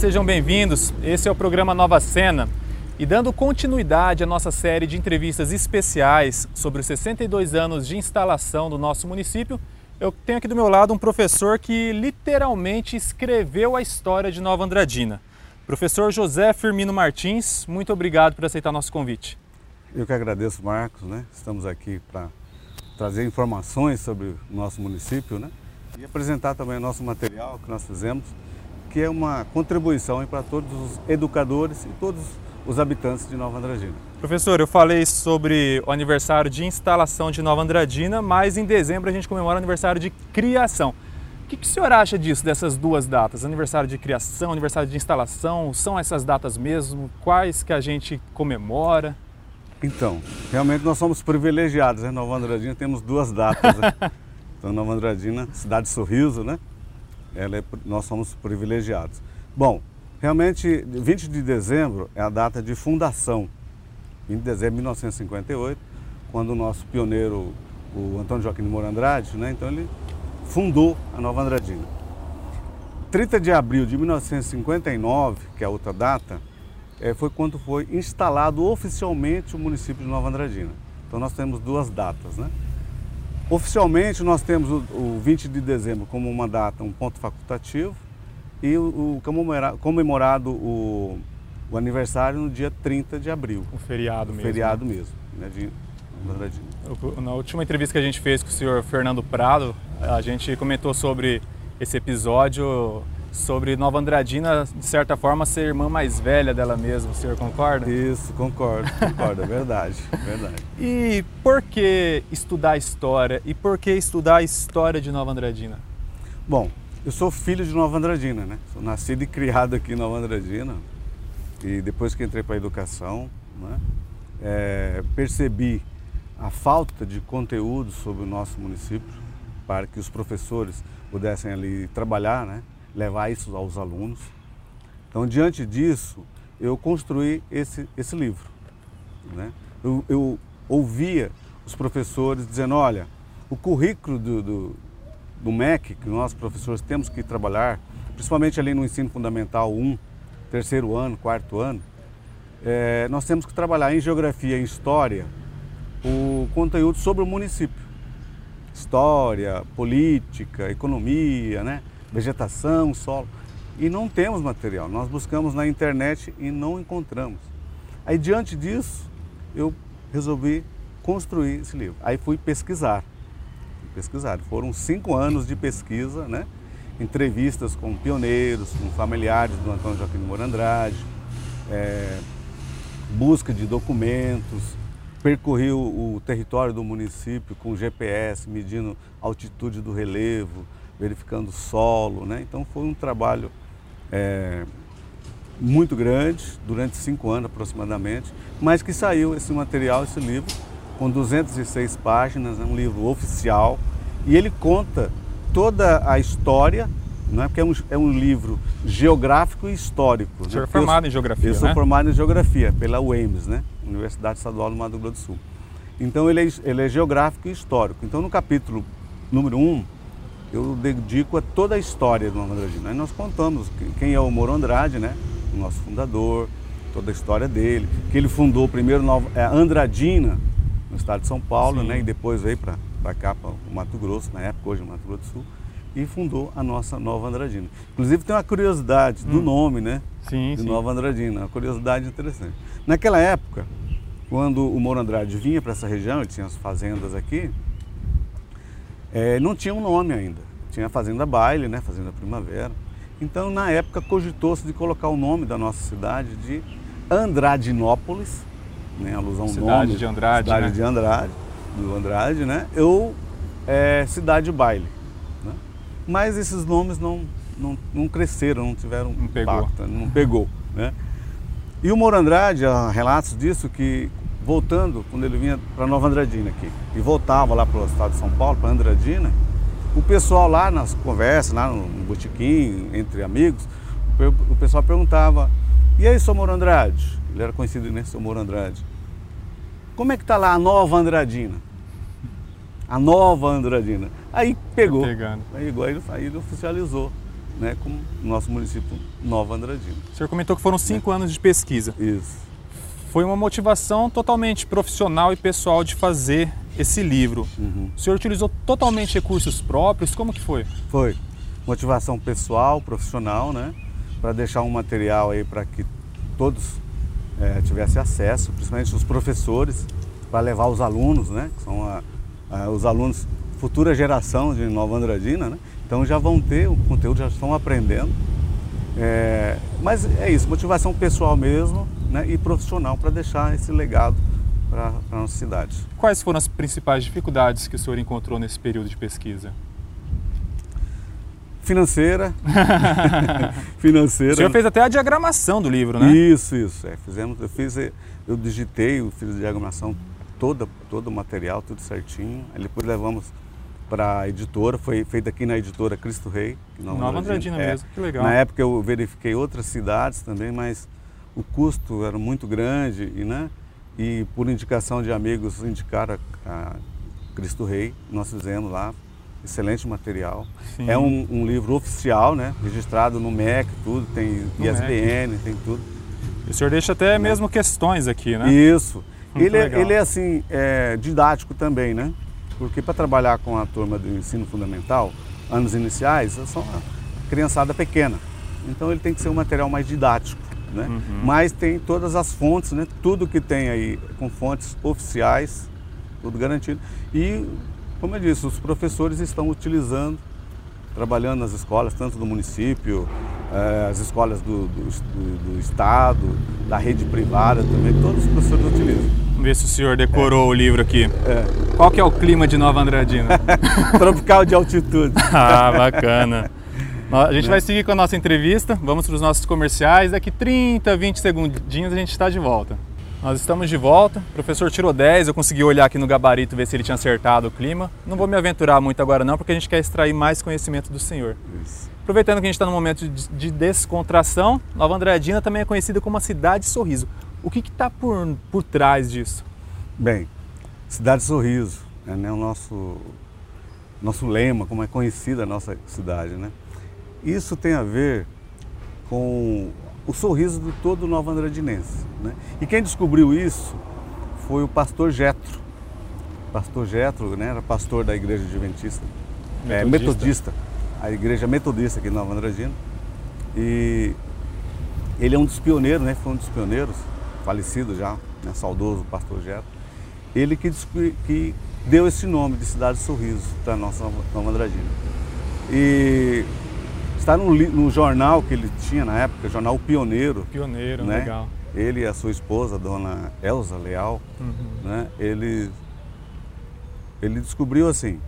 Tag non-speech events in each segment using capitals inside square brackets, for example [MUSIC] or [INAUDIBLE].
Sejam bem-vindos. Esse é o programa Nova Cena. E dando continuidade à nossa série de entrevistas especiais sobre os 62 anos de instalação do nosso município, eu tenho aqui do meu lado um professor que literalmente escreveu a história de Nova Andradina. Professor José Firmino Martins, muito obrigado por aceitar nosso convite. Eu que agradeço, Marcos, né? Estamos aqui para trazer informações sobre o nosso município, né? E apresentar também o nosso material que nós fizemos que é uma contribuição para todos os educadores e todos os habitantes de Nova Andradina. Professor, eu falei sobre o aniversário de instalação de Nova Andradina, mas em dezembro a gente comemora o aniversário de criação. O que, que o senhor acha disso, dessas duas datas? Aniversário de criação, aniversário de instalação, são essas datas mesmo? Quais que a gente comemora? Então, realmente nós somos privilegiados, né? Nova Andradina temos duas datas. Né? [LAUGHS] Então, Nova Andradina, cidade de sorriso, né? É, nós somos privilegiados. Bom, realmente 20 de dezembro é a data de fundação. 20 de dezembro de 1958, quando o nosso pioneiro, o Antônio Joaquim de Moura Andrade, né, então ele fundou a Nova Andradina. 30 de abril de 1959, que é a outra data, é, foi quando foi instalado oficialmente o município de Nova Andradina. Então nós temos duas datas, né? Oficialmente, nós temos o, o 20 de dezembro como uma data, um ponto facultativo, e o, o comemorado, comemorado o, o, aniversário no dia 30 de abril. O feriado mesmo. Feriado né? mesmo, né, de Na última entrevista que a gente fez com o senhor Fernando Prado, a gente comentou sobre esse episódio sobre Nova Andradina, de certa forma, ser irmã mais velha dela mesma. O senhor concorda? Isso, concordo, concordo, é verdade, verdade. E por que estudar história? E por que estudar a história de Nova Andradina? Bom, eu sou filho de Nova Andradina, né? Sou nascido e criado aqui em Nova Andradina. E depois que entrei para a educação, né, é, percebi a falta de conteúdo sobre o nosso município para que os professores pudessem ali trabalhar, né? Levar isso aos alunos. Então, diante disso, eu construí esse, esse livro. Né? Eu, eu ouvia os professores dizendo, olha, o currículo do, do, do MEC, que nós professores temos que trabalhar, principalmente ali no ensino fundamental 1, terceiro ano, quarto ano, é, nós temos que trabalhar em geografia e história o conteúdo sobre o município. História, política, economia, né? Vegetação, solo. E não temos material. Nós buscamos na internet e não encontramos. Aí, diante disso, eu resolvi construir esse livro. Aí fui pesquisar. Pesquisar. Foram cinco anos de pesquisa, né? entrevistas com pioneiros, com familiares do Antônio Joaquim de Moura Andrade, é, busca de documentos, percorri o, o território do município com GPS, medindo a altitude do relevo, verificando o solo, né? Então foi um trabalho é, muito grande, durante cinco anos aproximadamente, mas que saiu esse material, esse livro, com 206 páginas, é um livro oficial, e ele conta toda a história, não é porque é um, é um livro geográfico e histórico. O senhor né? é formado eu, em geografia, Eu né? sou formado em geografia pela UEMS, né? Universidade Estadual do Mato Grosso do Sul. Então ele é, ele é geográfico e histórico. Então no capítulo número 1, um, eu dedico a toda a história do Andradina. Aí nós contamos quem é o Moro Andrade, né? o nosso fundador, toda a história dele, que ele fundou primeiro Nova, é, Andradina, no estado de São Paulo, né? e depois veio para cá, para o Mato Grosso, na época, hoje Mato Grosso do Sul, e fundou a nossa Nova Andradina. Inclusive tem uma curiosidade do hum. nome, né? Sim, de sim. Nova Andradina, uma curiosidade interessante. Naquela época, quando o Moro Andrade vinha para essa região, ele tinha as fazendas aqui, é, não tinha um nome ainda. Tinha a Fazenda Baile, né, Fazenda Primavera. Então, na época, cogitou-se de colocar o nome da nossa cidade de Andradinópolis, né, alusão ao cidade nome. de Andrade, Cidade né? de Andrade, do Andrade, né? Ou é, Cidade Baile. Né? Mas esses nomes não, não, não cresceram, não tiveram não pegou. impacto, não pegou. Né? E o Moro Andrade, há relatos disso que voltando, quando ele vinha para Nova Andradina aqui, e voltava lá para o estado de São Paulo, para Andradina, o pessoal lá nas conversas, lá no botequim, entre amigos, o pessoal perguntava, e aí, seu Moro Andrade? Ele era conhecido, né, seu Moro Andrade. Como é que está lá a Nova Andradina? A Nova Andradina. Aí pegou. Tá. Aí, aí ele oficializou. né, com o nosso município Nova Andradina. O senhor comentou que foram cinco é. anos de pesquisa. Isso. Foi uma motivação totalmente profissional e pessoal de fazer esse livro. Uhum. O senhor utilizou totalmente recursos próprios? Como que foi? Foi. Motivação pessoal, profissional, né? Para deixar um material aí para que todos é, tivessem acesso, principalmente os professores, para levar os alunos, né? Que são a, a, os alunos, futura geração de Nova Andradina, né? Então já vão ter o conteúdo, já estão aprendendo. É, mas é isso, motivação pessoal mesmo né, e profissional para deixar esse legado para a nossa cidade. Quais foram as principais dificuldades que o senhor encontrou nesse período de pesquisa? Financeira. [LAUGHS] [LAUGHS] Financeira. O senhor fez até a diagramação do livro, né? Isso, isso. É, fizemos, eu fiz, eu digitei, eu fiz a diagramação toda, todo o material, tudo certinho. Aí depois levamos para a editora, foi feita aqui na editora Cristo Rei. Nova, Nova Andradina é, mesmo, que legal. Na época eu verifiquei outras cidades também, mas o custo era muito grande e, né, e por indicação de amigos indicaram a, a Cristo Rei, nós fizemos lá, excelente material. Sim. É um, um, livro oficial, né, registrado no MEC, tudo, tem no ISBN, MEC. tem tudo. E o senhor deixa até né? mesmo questões aqui, né? Isso. ele, é, ele é assim, é, didático também, né? Porque para trabalhar com a turma do ensino fundamental, anos iniciais, são uma criançada pequena. Então ele tem que ser um material mais didático né? Uhum. Mas tem todas as fontes, né? Tudo que tem aí com fontes oficiais, tudo garantido. E, como eu disse, os professores estão utilizando, trabalhando nas escolas, tanto do município, eh, as escolas do, do, do, do, Estado, da rede privada também, todos os professores utilizam. Vamos ver se o senhor decorou é. o livro aqui. É. Qual que é o clima de Nova Andradina? [LAUGHS] Tropical de altitude. [LAUGHS] ah, bacana. A gente né? vai seguir com a nossa entrevista, vamos para os nossos comerciais. Daqui 30, 20 segundinhos a gente está de volta. Nós estamos de volta. O professor tirou 10, eu consegui olhar aqui no gabarito ver se ele tinha acertado o clima. Não vou me aventurar muito agora não, porque a gente quer extrair mais conhecimento do senhor. Isso. Aproveitando que a gente está num momento de descontração, Nova Andradina também é conhecida como a cidade sorriso. O que está por, por trás disso? Bem, cidade sorriso, é né, o nosso, nosso lema, como é conhecida a nossa cidade, né? Isso tem a ver com o sorriso de todo Nova Andradinense. Né? E quem descobriu isso foi o pastor Getro. Pastor Getro né, era pastor da igreja adventista, metodista. É, metodista, a igreja metodista aqui em Nova Andradina. E ele é um dos pioneiros, né, foi um dos pioneiros, falecido já, né, saudoso pastor Getro. Ele que, que deu esse nome de Cidade Sorriso para a nossa Nova Andradina. E Está no, no, jornal que ele tinha na época, jornal Pioneiro. Pioneiro, né? legal. Ele e a sua esposa, a dona Elza Leal, uhum. né? ele, ele descobriu assim,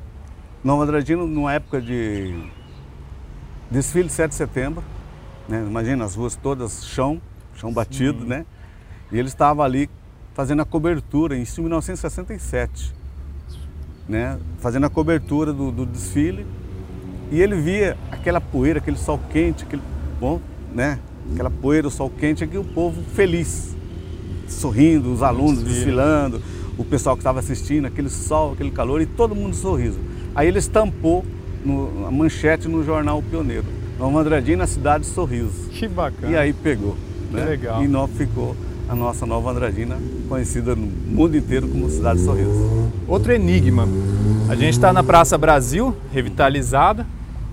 Nova Andradina, numa época de desfile de 7 de setembro, né? imagina as ruas todas chão, chão batido, Sim. né? E ele estava ali fazendo a cobertura em 1967, né? Fazendo a cobertura do, do desfile e ele via aquela poeira, aquele sol quente, aquele, bom, né? Aquela poeira, o sol quente, aqui o povo feliz, sorrindo, os alunos desfilando, o pessoal que estava assistindo, aquele sol, aquele calor e todo mundo sorriso. Aí ele estampou no, a manchete no jornal Pioneiro. Nova Andradina, cidade de sorriso. Que bacana. E aí pegou. Que né? legal. E nós ficou a nossa Nova Andradina, conhecida no mundo inteiro como Cidade de Sorriso. Outro enigma. A gente está na Praça Brasil, revitalizada,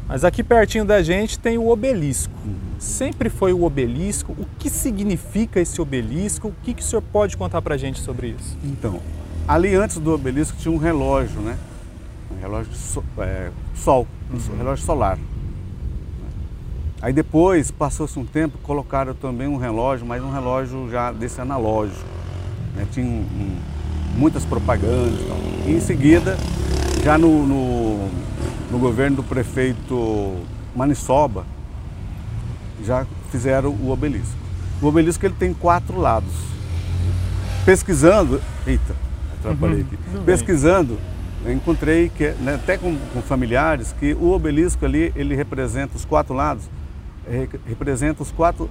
mas aqui pertinho da gente tem o obelisco. Sempre foi o obelisco. O que significa esse obelisco? O que, que o senhor pode contar para a gente sobre isso? Então, ali antes do obelisco tinha um relógio, né? Um relógio de so, é, sol, um uhum. relógio solar. Aí depois, passou-se um tempo, colocaram também um relógio, mas um relógio já desse analógico. Né? Tinha um, um, muitas propagandas. E em seguida, já no, no no governo do prefeito Manisoba, já fizeram o obelisco. O obelisco ele tem quatro lados. Pesquisando, eita, atrapalhei aqui. Uhum, Pesquisando, eu encontrei que, né, até com, com, familiares, que o obelisco ali ele representa os quatro lados, representa os quatro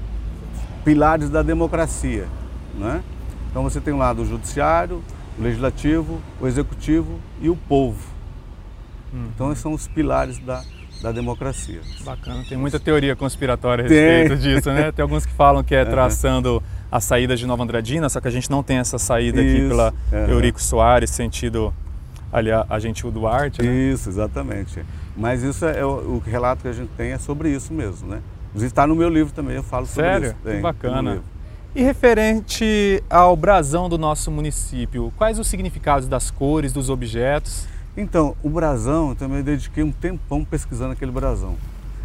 pilares da democracia, né? Então você tem o lado judiciário, o legislativo, o executivo e o povo. Uhum. Então, esses são os pilares da da democracia. Bacana, tem muita teoria conspiratória a respeito tem. disso, né? Tem alguns que falam que é traçando a saída de Nova Andradina, só que a gente não tem essa saída Isso. aqui pela uhum. Eurico Soares, sentido ali a, a Gentil Duarte, né? Isso, exatamente. Mas isso é, é o, o, relato que a gente tem é sobre isso mesmo, né? Inclusive está no meu livro também, eu falo sobre Sério? isso. Sério? Que bacana. E referente ao brasão do nosso município, quais os significados das cores, dos objetos? Então, o brasão, eu também dediquei um tempão pesquisando aquele brasão.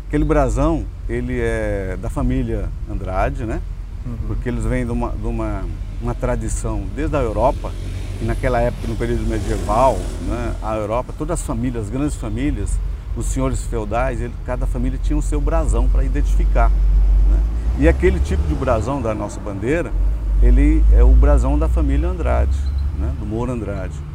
Aquele brasão, ele é da família Andrade, né? Uhum. Porque eles vêm de, uma, de uma, uma tradição desde a Europa, e naquela época, no período medieval, né, a Europa, todas as famílias, as grandes famílias, os senhores feudais, ele, cada família tinha o seu brasão para identificar. Né? E aquele tipo de brasão da nossa bandeira, ele é o brasão da família Andrade, né? do Moura Andrade.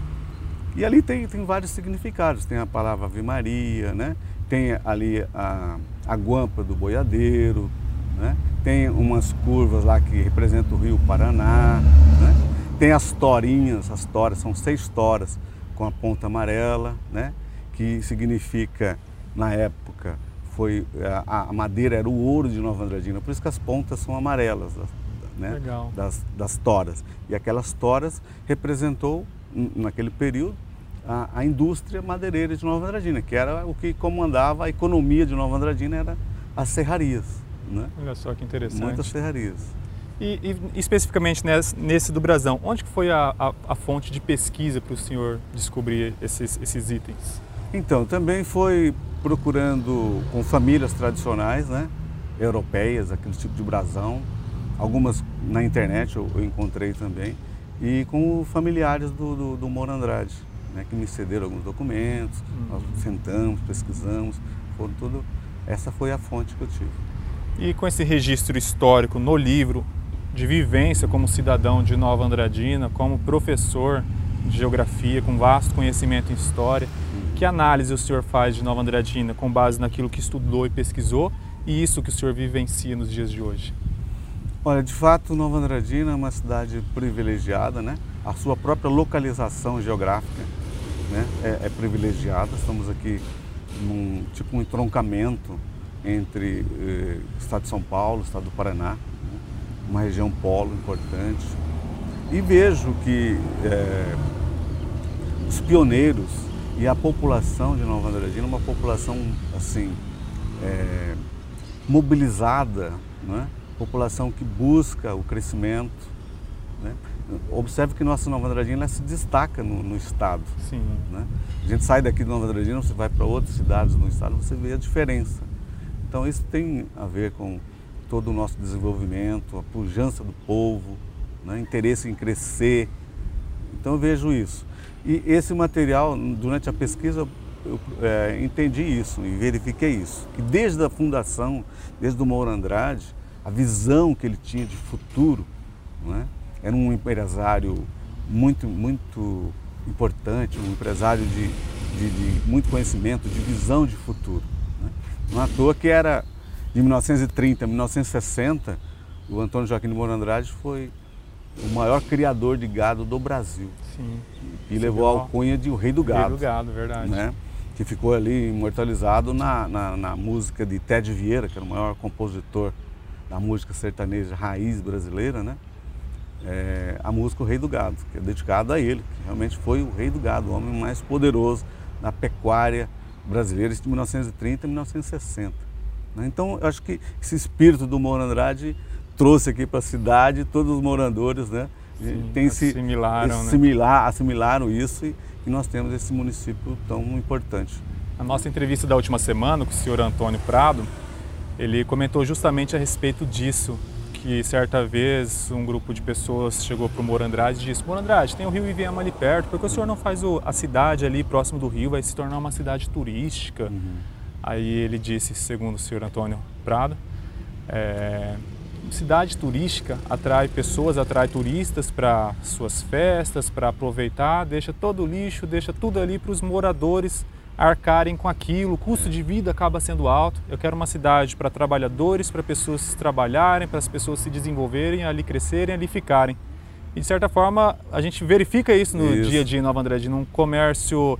E ali tem, tem vários significados, tem a palavra Ave Maria, né? tem ali a, a guampa do boiadeiro, né? tem umas curvas lá que representam o rio Paraná, né? tem as torinhas, as toras, são seis toras com a ponta amarela, né? que significa, na época, foi a, a, madeira era o ouro de Nova Andradina, por isso que as pontas são amarelas né, das, das toras. E aquelas toras representou, naquele período, a, a, indústria madeireira de Nova Andradina, que era o que comandava a economia de Nova Andradina, era as serrarias. Né? Olha só que interessante. Muitas serrarias. E, e especificamente nesse, nesse, do Brasão, onde que foi a, a, a fonte de pesquisa para o senhor descobrir esses, esses itens? Então, também foi procurando com famílias tradicionais, né, europeias, aquele tipo de brasão, algumas na internet eu, eu encontrei também, e com familiares do, do, do Moro Andrade, né, que me cederam alguns documentos, uhum. nós sentamos, pesquisamos, foram tudo, essa foi a fonte que eu tive. E com esse registro histórico no livro, de vivência como cidadão de Nova Andradina, como professor de geografia, com vasto conhecimento em história, que análise o senhor faz de Nova Andradina com base naquilo que estudou e pesquisou e isso que o senhor vivencia nos dias de hoje? Olha, de fato, Nova Andradina é uma cidade privilegiada, né? A sua própria localização geográfica né? é, é privilegiada. Estamos aqui num tipo um entroncamento entre eh, estado de São Paulo, estado do Paraná, né? uma região polo importante. E vejo que eh, os pioneiros e a população de Nova Andradina é uma população assim é, mobilizada, né? população que busca o crescimento. Né? Observe que nossa Nova Andradina se destaca no, no estado. Sim. Né? A gente sai daqui de Nova Andradina, você vai para outras cidades no estado, você vê a diferença. Então isso tem a ver com todo o nosso desenvolvimento, a pujança do povo, né? interesse em crescer. Então eu vejo isso. E esse material, durante a pesquisa, eu é, entendi isso e verifiquei isso. Que desde a fundação, desde o Moura Andrade, a visão que ele tinha de futuro, é? Era um empresário muito, muito importante, um empresário de, de, de muito conhecimento, de visão de futuro. Né? Não à toa que era de 1930 a 1960, o Antônio Joaquim de Moura Andrade foi o maior criador de gado do Brasil. Sim. E levou a alcunha de o Rei do Gado. Rei do Gado, verdade. Né? Que ficou ali imortalizado na, na, na, música de Ted Vieira, que era o maior compositor da música sertaneja raiz brasileira, né? É, a música O Rei do Gado, que é dedicada a ele, que realmente foi o Rei do Gado, o homem mais poderoso na pecuária brasileira de 1930 a 1960. Né? Então, eu acho que esse espírito do Moura Andrade trouxe aqui para a cidade, todos os moradores, né? Sim, tem assimilaram, se, assimilar, né? assimilaram isso e, e, nós temos esse município tão importante. Na nossa entrevista da última semana com o senhor Antônio Prado, ele comentou justamente a respeito disso, que certa vez um grupo de pessoas chegou para o Moro Andrade e disse, Moro Andrade, tem o Rio Iviema ali perto, porque o senhor não faz o, a cidade ali próximo do rio, vai se tornar uma cidade turística. Uhum. Aí ele disse, segundo o senhor Antônio Prado, é, cidade turística atrai pessoas, atrai turistas para suas festas, para aproveitar, deixa todo o lixo, deixa tudo ali para os moradores arcarem com aquilo, o custo de vida acaba sendo alto. Eu quero uma cidade para trabalhadores, para pessoas trabalharem, para as pessoas se desenvolverem, ali crescerem, ali ficarem. E de certa forma, a gente verifica isso no isso. dia a dia em Nova Andradina, um comércio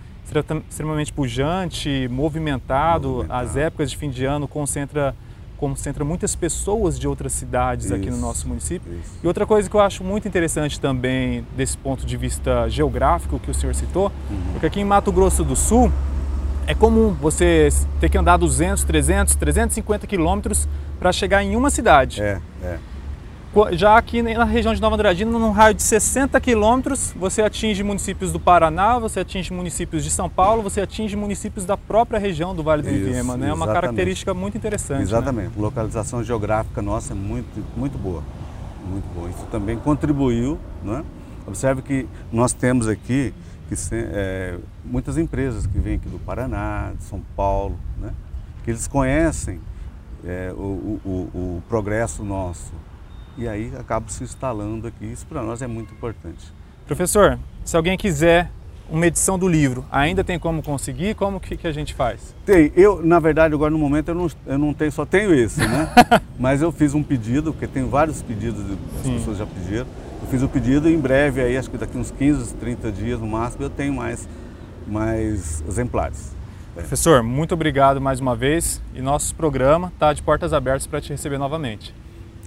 extremamente pujante, movimentado. Movimentado. As épocas de fim de ano concentra concentra muitas pessoas de outras cidades aqui no Isso, nosso município. isso. E outra coisa que eu acho muito interessante também desse ponto de vista geográfico que o senhor citou, Uhum. porque aqui em Mato Grosso do Sul é comum você ter que andar 200, 300, 350 quilômetros para chegar em uma cidade. É, é. Já aqui na região de Nova Andradina, num raio de 60 quilômetros, você atinge municípios do Paraná, você atinge municípios de São Paulo, você atinge municípios da própria região do Vale do Isso, Iviema, né? É uma característica muito interessante. né? Exatamente. Localização geográfica nossa é muito, muito boa. Muito boa. Isso também contribuiu. Né? Observe que nós temos aqui que, se- é, muitas empresas que vêm aqui do Paraná, de São Paulo, né? que eles conhecem é, o, o- o- progresso nosso. E aí acabam se instalando aqui. Isso para nós é muito importante. Professor, se alguém quiser uma edição do livro, ainda tem como conseguir? Como que, que a gente faz? Tem, eu, na verdade, agora no momento eu não, eu não tenho, só tenho esse, né? [LAUGHS] Mas eu fiz um pedido, porque tem vários pedidos, de- as Sim. pessoas já pediram. Eu fiz o pedido e em breve, aí, acho que daqui uns 15, 30 dias no máximo, eu tenho mais, mais exemplares. Professor, muito obrigado mais uma vez e nosso programa está de portas abertas para te receber novamente.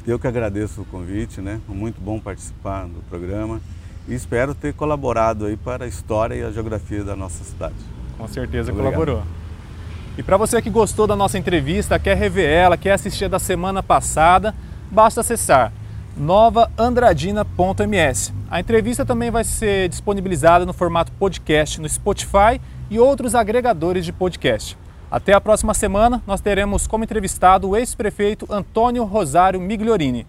Eu que agradeço o convite, né? Muito bom participar do programa e espero ter colaborado aí para a história e a geografia da nossa cidade. Com certeza Obrigado. colaborou. E para você que gostou da nossa entrevista, quer rever ela, quer assistir a da semana passada, basta acessar novaandradina.ms. A entrevista também vai ser disponibilizada no formato podcast no Spotify e outros agregadores de podcast. Até a próxima semana, nós teremos como entrevistado o ex-prefeito Antônio Rosário Migliorini.